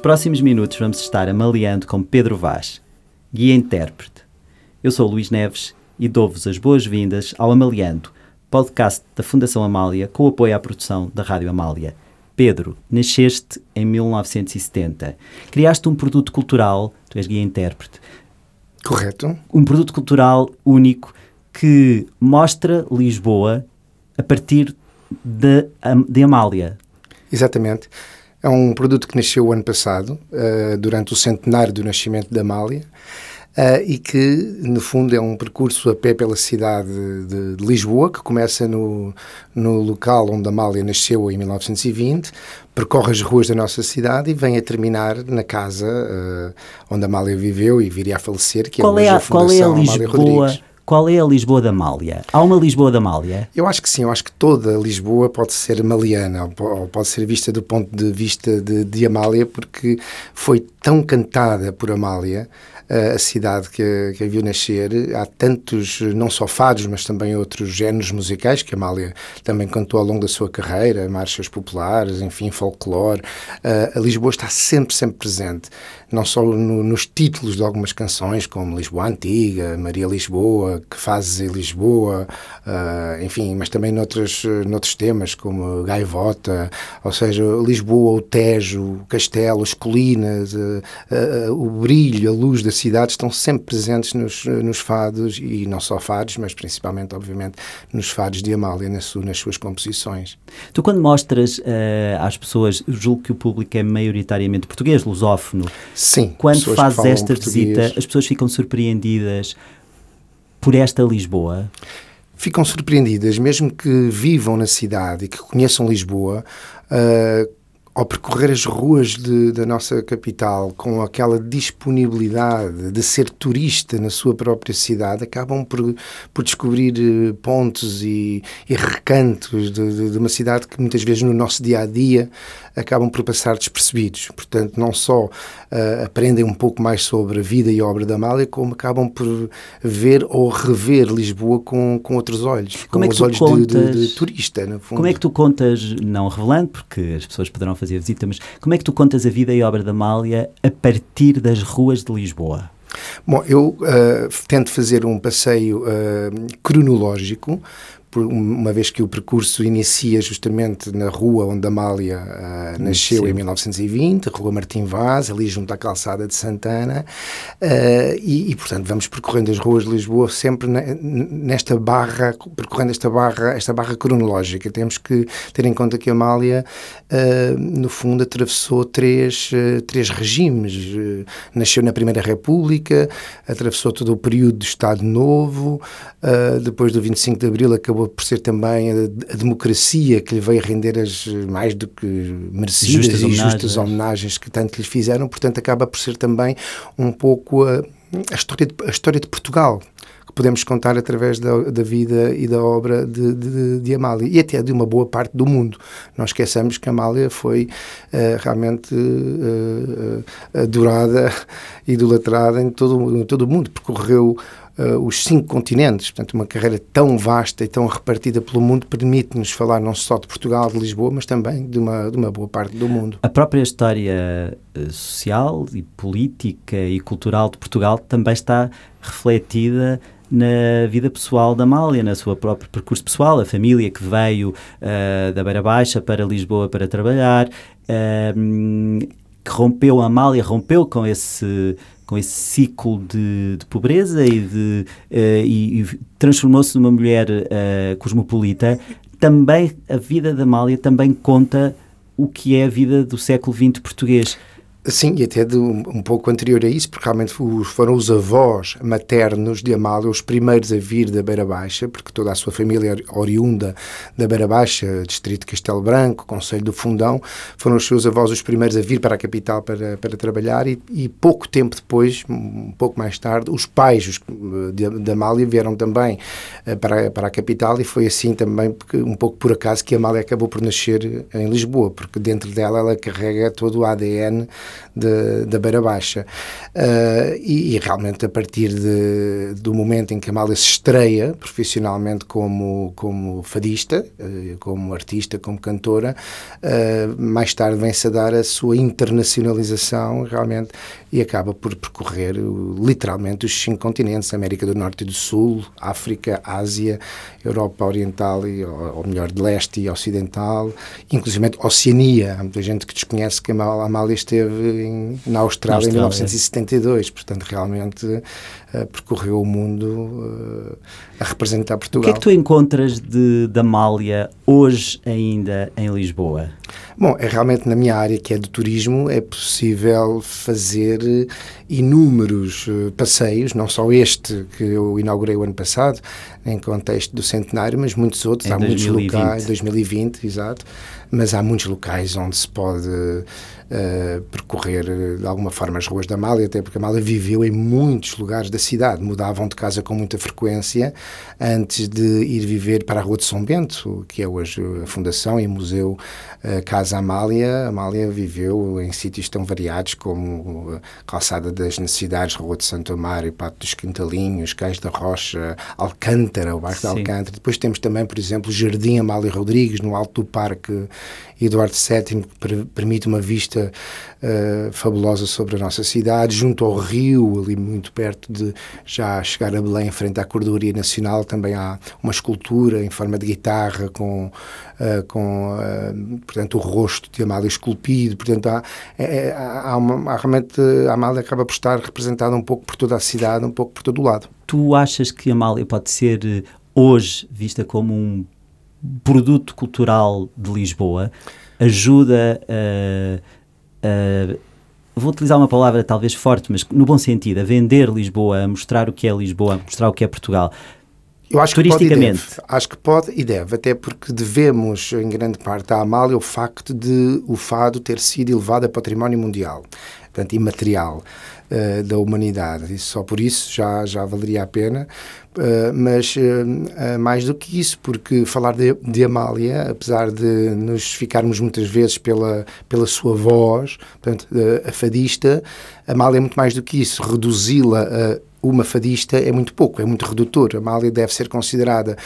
Nos próximos minutos vamos estar amaliando com Pedro Vaz, guia intérprete. Eu sou Luís Neves e dou-vos as boas-vindas ao Amaliando, podcast da Fundação Amália com apoio à produção da Rádio Amália. Pedro, nasceste em 1970. Criaste um produto cultural, tu és guia intérprete. Correto. Um produto cultural único que mostra Lisboa a partir de, de Amália. Exatamente. É um produto que nasceu o ano passado, uh, durante o centenário do nascimento da Amália, uh, e que, no fundo, é um percurso a pé pela cidade de, de, Lisboa, que começa no, no local onde a Amália nasceu em 1920, percorre as ruas da nossa cidade e vem a terminar na casa uh, onde a Amália viveu e viria a falecer, que qual é, é a, a qual é a Lisboa? Rodrigues. Qual é a Lisboa da Amália? Há uma Lisboa da Amália? Eu acho que sim, eu acho que toda Lisboa pode ser maliana, ou pode ser vista do ponto de vista de, de Amália, porque foi tão cantada por Amália a cidade que, que a viu nascer. Há tantos, não só fados, mas também outros géneros musicais que a Amália também cantou ao longo da sua carreira, marchas populares, enfim, folclore. Uh, a Lisboa está sempre, sempre presente, não só no, nos títulos de algumas canções, como Lisboa Antiga, Maria Lisboa, Que Fazes em Lisboa, uh, enfim, mas também noutros, noutros temas, como Gaivota, ou seja, Lisboa, o Tejo, o Castelo, as colinas, uh, o brilho, a luz da cidades estão sempre presentes nos, nos fados, e não só fados, mas principalmente, obviamente, nos fados de Amália, nas, nas suas composições. Tu, quando mostras uh, às pessoas, julgo que o público é maioritariamente português, lusófono. Sim. Quando fazes esta português. visita, as pessoas ficam surpreendidas por esta Lisboa? Ficam surpreendidas, mesmo que vivam na cidade e que conheçam Lisboa, uh, ao percorrer as ruas de, da nossa capital com aquela disponibilidade de ser turista na sua própria cidade, acabam por, por descobrir eh, pontos e, e recantos de, de, de, uma cidade que muitas vezes no nosso dia a dia acabam por passar despercebidos. Portanto, não só uh, aprendem um pouco mais sobre a vida e a obra da Amália, como acabam por ver ou rever Lisboa com, com outros olhos, como com é os olhos contas, de, turista. Como é que tu contas, não revelando, porque as pessoas poderão fazer visita, mas como é que tu contas a vida e a obra da Amália a partir das ruas de Lisboa? Bom, eu uh, tento fazer um passeio uh, cronológico, uma vez que o percurso inicia justamente na rua onde Amália uh, nasceu Sim. em 1920, Rua Martim Vaz, ali junto à calçada de Santana, uh, e, e, portanto vamos percorrendo as ruas de Lisboa sempre nesta barra, percorrendo esta barra, esta barra cronológica. Temos que ter em conta que Amália, uh, no fundo, atravessou três, três regimes. nasceu na Primeira República, atravessou todo o período do Estado Novo, depois do 25 de Abril acabou acabou por ser também a, a, democracia que lhe veio render as mais do que merecidas justas e homenagens. justas homenagens que tanto lhe fizeram, portanto acaba por ser também um pouco a, a história, de, a história de Portugal que podemos contar através da, da vida e da obra de, de, de, Amália e até de uma boa parte do mundo. Não esqueçamos que Amália foi uh, realmente uh, adorada, idolatrada em todo, em todo o mundo, percorreu uh, os cinco continentes. Portanto, uma carreira tão vasta e tão repartida pelo mundo permite-nos falar não só de Portugal, de Lisboa, mas também de uma, de uma boa parte do mundo. A própria história eh, social e política e cultural de Portugal também está refletida na vida pessoal da Amália, na sua próprio percurso pessoal, a família que veio uh, da Beira Baixa para Lisboa para trabalhar, uh, que rompeu a Amália, rompeu com esse com esse ciclo de, de pobreza e, de, uh, e, e transformou-se numa mulher uh, cosmopolita, também a vida da Amália também conta o que é a vida do século XX português. Sim, e até de um, um, pouco anterior a isso, porque realmente foram os avós maternos de Amália os primeiros a vir da Beira Baixa, porque toda a sua família oriunda da Beira Baixa, distrito de Castelo Branco, Conselho do Fundão, foram os seus avós os primeiros a vir para a capital para, para trabalhar e, e pouco tempo depois, um pouco mais tarde, os pais os, de, de Amália vieram também uh, para, para a capital e foi assim também, um pouco por acaso, que Amália acabou por nascer em Lisboa, porque dentro dela ela carrega todo o ADN de, da Beira Baixa. Uh, e, e, realmente a partir de, do momento em que Amália se estreia profissionalmente como, como fadista, uh, como artista, como cantora, uh, mais tarde vem-se a dar a sua internacionalização realmente e acaba por percorrer literalmente os cinco continentes, América do Norte e do Sul, África, Ásia, Europa Oriental, e, ou melhor, de Leste e Ocidental, inclusive Oceania. Há muita gente que desconhece que a Amália esteve em, na Austrália, em 1972, portanto, realmente uh, percorreu o mundo uh, a representar Portugal. O que é que tu encontras de, de Amália hoje ainda em Lisboa? Bom, é realmente na minha área, que é do turismo, é possível fazer inúmeros uh, passeios, não só este que eu inaugurei o ano passado, em contexto do centenário, mas muitos outros. Em há 2020. muitos locais, 2020, exato, mas há muitos locais onde se pode uh, percorrer eh, de alguma forma as ruas da Amália, até porque a Amália viveu em muitos lugares da cidade, mudavam de casa com muita frequência antes de ir viver para a Rua de São Bento, que é hoje a Fundação e Museu uh, Casa Amália. A Amália viveu em sítios tão variados como Calçada das Necessidades, Rua de Santo Amaro, Pato dos Quintalinhos, Cais da Rocha, Alcântara, o bairro de Alcântara. Depois temos também, por exemplo, o Jardim Amália Rodrigues, no alto do Parque Eduardo VII, que permite uma vista uh, fabulosa sobre a nossa cidade, junto ao rio, ali muito perto de já chegar a Belém, em frente à Cordoaria Nacional, também há uma escultura em forma de guitarra com, uh, com uh, portanto, o rosto de Amália esculpido, portanto, há, é, é há, uma, há realmente, a Amália acaba por estar representada um pouco por toda a cidade, um pouco por todo o lado. Tu achas que a Amália pode ser hoje vista como um produto cultural de Lisboa ajuda a, a, vou utilizar uma palavra talvez forte, mas no bom sentido, a vender Lisboa, a mostrar o que é Lisboa, a mostrar o que é Portugal. Eu acho que pode e deve. Acho que pode e deve, até porque devemos, em grande parte, à Amália o facto de o fado ter sido elevado a património mundial, portanto, imaterial uh, da humanidade. E só por isso já, já valeria a pena. Uh, mas uh, mais do que isso, porque falar de, de, Amália, apesar de nos ficarmos muitas vezes pela, pela sua voz, portanto, a fadista, Amália é muito mais do que isso. Reduzi-la a uma fadista é muito pouco, é muito redutor. Amália deve ser considerada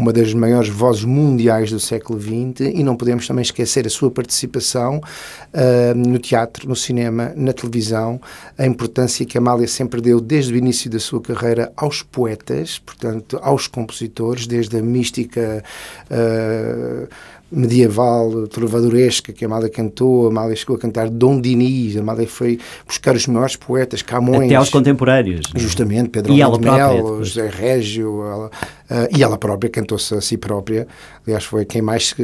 uma das maiores vozes mundiais do século XX e não podemos também esquecer a sua participação uh, no teatro, no cinema, na televisão, a importância que Amália sempre deu desde o início da sua carreira aos poetas, portanto, aos compositores, desde a mística. Uh, medieval, trovadoresca que a Amália cantou, a Amália chegou a cantar Dom Dinis, a Amália foi buscar os maiores poetas, Camões. Até aos contemporâneos. Justamente, Pedro e ela Mel, José Régio, ela, uh, e ela própria cantou-se a si própria, aliás foi quem mais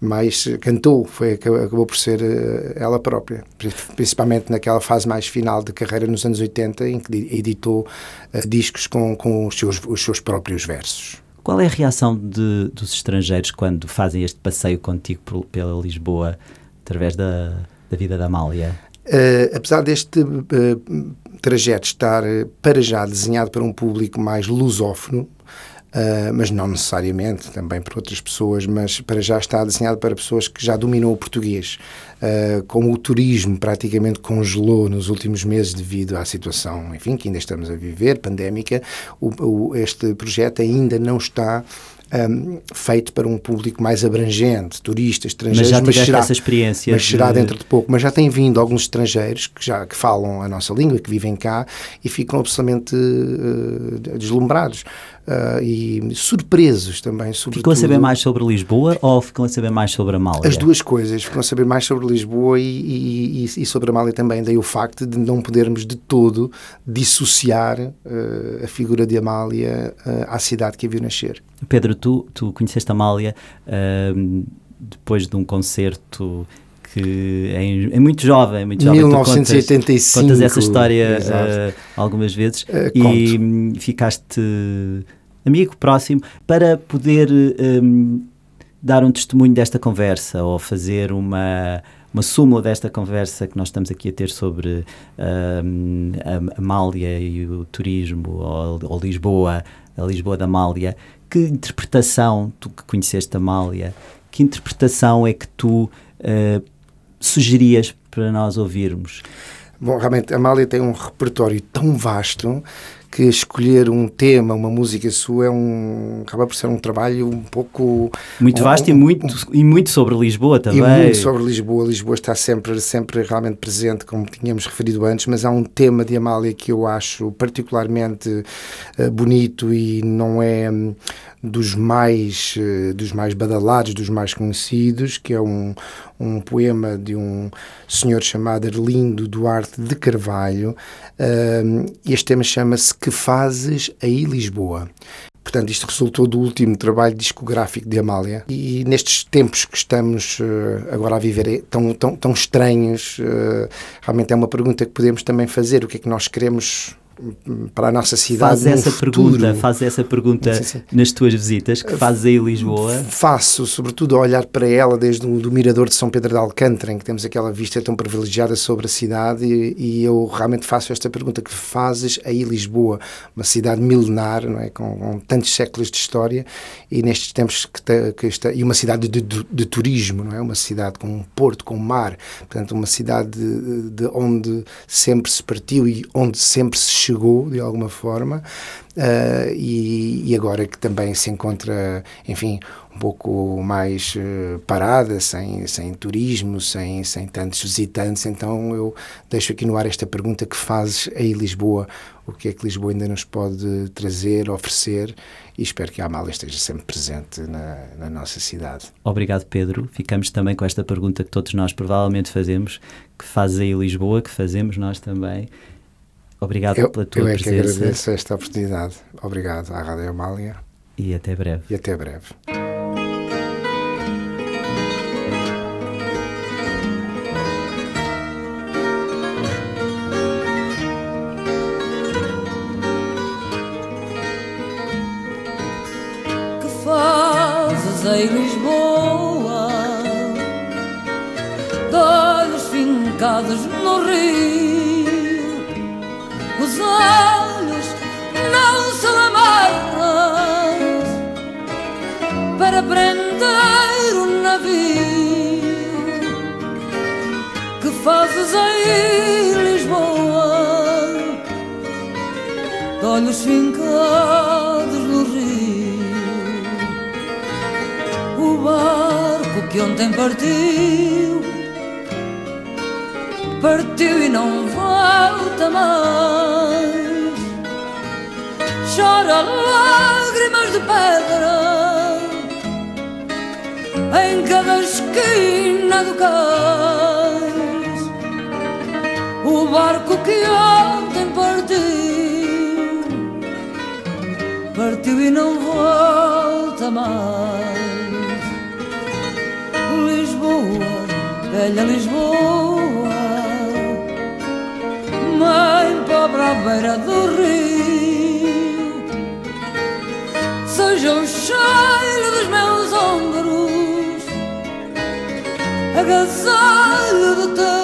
mais cantou, foi, acabou por ser uh, ela própria, principalmente naquela fase mais final de carreira nos anos 80, em que editou uh, discos com, com os, seus, os seus próprios versos. Qual é a reação de, dos estrangeiros quando fazem este passeio contigo por, pela Lisboa através da, da vida da Amália? Uh, apesar deste uh, trajeto estar uh, para já desenhado para um público mais lusófono, Uh, mas não necessariamente, também para outras pessoas, mas para já está desenhado para pessoas que já dominam o português. Uh, como o turismo praticamente congelou nos últimos meses devido à situação, enfim, que ainda estamos a viver, pandémica, o, o, este projeto ainda não está um, feito para um público mais abrangente, turistas, estrangeiros. Mas já tiveste mas será, essa experiência? Mas será de... dentro de pouco. Mas já tem vindo alguns estrangeiros que já que falam a nossa língua, que vivem cá e ficam absolutamente uh, deslumbrados. Uh, e surpresos também. Ficam a saber mais sobre Lisboa ou ficam a saber mais sobre a Amália? As duas coisas. Ficam a saber mais sobre Lisboa e, e, e, sobre a Amália também. Daí o facto de não podermos de todo dissociar uh, a figura de Amália uh, à cidade que a viu nascer. Pedro, tu, tu conheceste a Amália depois de um concerto que é, é, muito jovem, muito jovem. 1985. Contas, contas essa história uh, algumas vezes uh, e conto. ficaste amigo próximo para poder um, dar um testemunho desta conversa ou fazer uma uma súmula desta conversa que nós estamos aqui a ter sobre um, a Amália e o turismo ou, ou Lisboa, a Lisboa da Amália. Que interpretação, tu que conheceste a Amália, que interpretação é que tu uh, sugeririas para nós ouvirmos? Bom, realmente, a Amália tem um repertório tão vasto que escolher um tema, uma música sua, é um, acaba por ser um trabalho um pouco... Muito vasto um, e, muito, um, e muito sobre Lisboa também. E muito sobre Lisboa. Lisboa está sempre, sempre realmente presente, como tínhamos referido antes, mas há um tema de Amália que eu acho particularmente uh, bonito e não é um, dos mais, uh, dos mais badalados, dos mais conhecidos, que é um, um poema de um senhor chamado Arlindo Duarte de Carvalho. Uh, este tema chama-se Que Fazes aí Lisboa? Portanto, isto resultou do último trabalho discográfico de Amália. E nestes tempos que estamos uh, agora a viver é tão, tão, tão estranhos, uh, realmente é uma pergunta que podemos também fazer: o que é que nós queremos para a nossa cidade. Faz essa futuro. pergunta, faz essa pergunta sim, sim. nas tuas visitas que fazes aí em Lisboa? Faço, sobretudo a olhar para ela desde o do mirador de São Pedro de Alcântara, em que temos aquela vista tão privilegiada sobre a cidade, e, e eu realmente faço esta pergunta: que fazes aí Lisboa, uma cidade milenar, não é, com, com tantos séculos de história, e nestes tempos que, te, que está, e uma cidade de, de, de, turismo, não é, uma cidade com um porto, com um mar, portanto uma cidade de, de onde sempre se partiu e onde sempre se chegou de alguma forma uh, e, e, agora que também se encontra, enfim, um pouco mais uh, parada, sem, sem turismo, sem, sem tantos visitantes, então eu deixo aqui no ar esta pergunta que fazes aí Lisboa, o que é que Lisboa ainda nos pode trazer, oferecer e espero que a Amália esteja sempre presente na, na, nossa cidade. Obrigado, Pedro. Ficamos também com esta pergunta que todos nós provavelmente fazemos, que fazes aí Lisboa, que fazemos nós também. Obrigado eu, pela tua eu é presença. Eu que agradeço esta oportunidade. Obrigado à Rádio Amália. E até breve. E até breve. Que fazes em Lisboa? Olhos fincados no rio Lisboa, de olhos fincados no rio. O barco que ontem partiu partiu e não volta mais. Chora lágrimas de pedra em cada esquina do cais. O barco que ontem partiu, partiu e não volta mais. Lisboa, velha Lisboa. Mãe pobre à beira do rio. Seja o cheiro dos meus ombros Agasalho do teu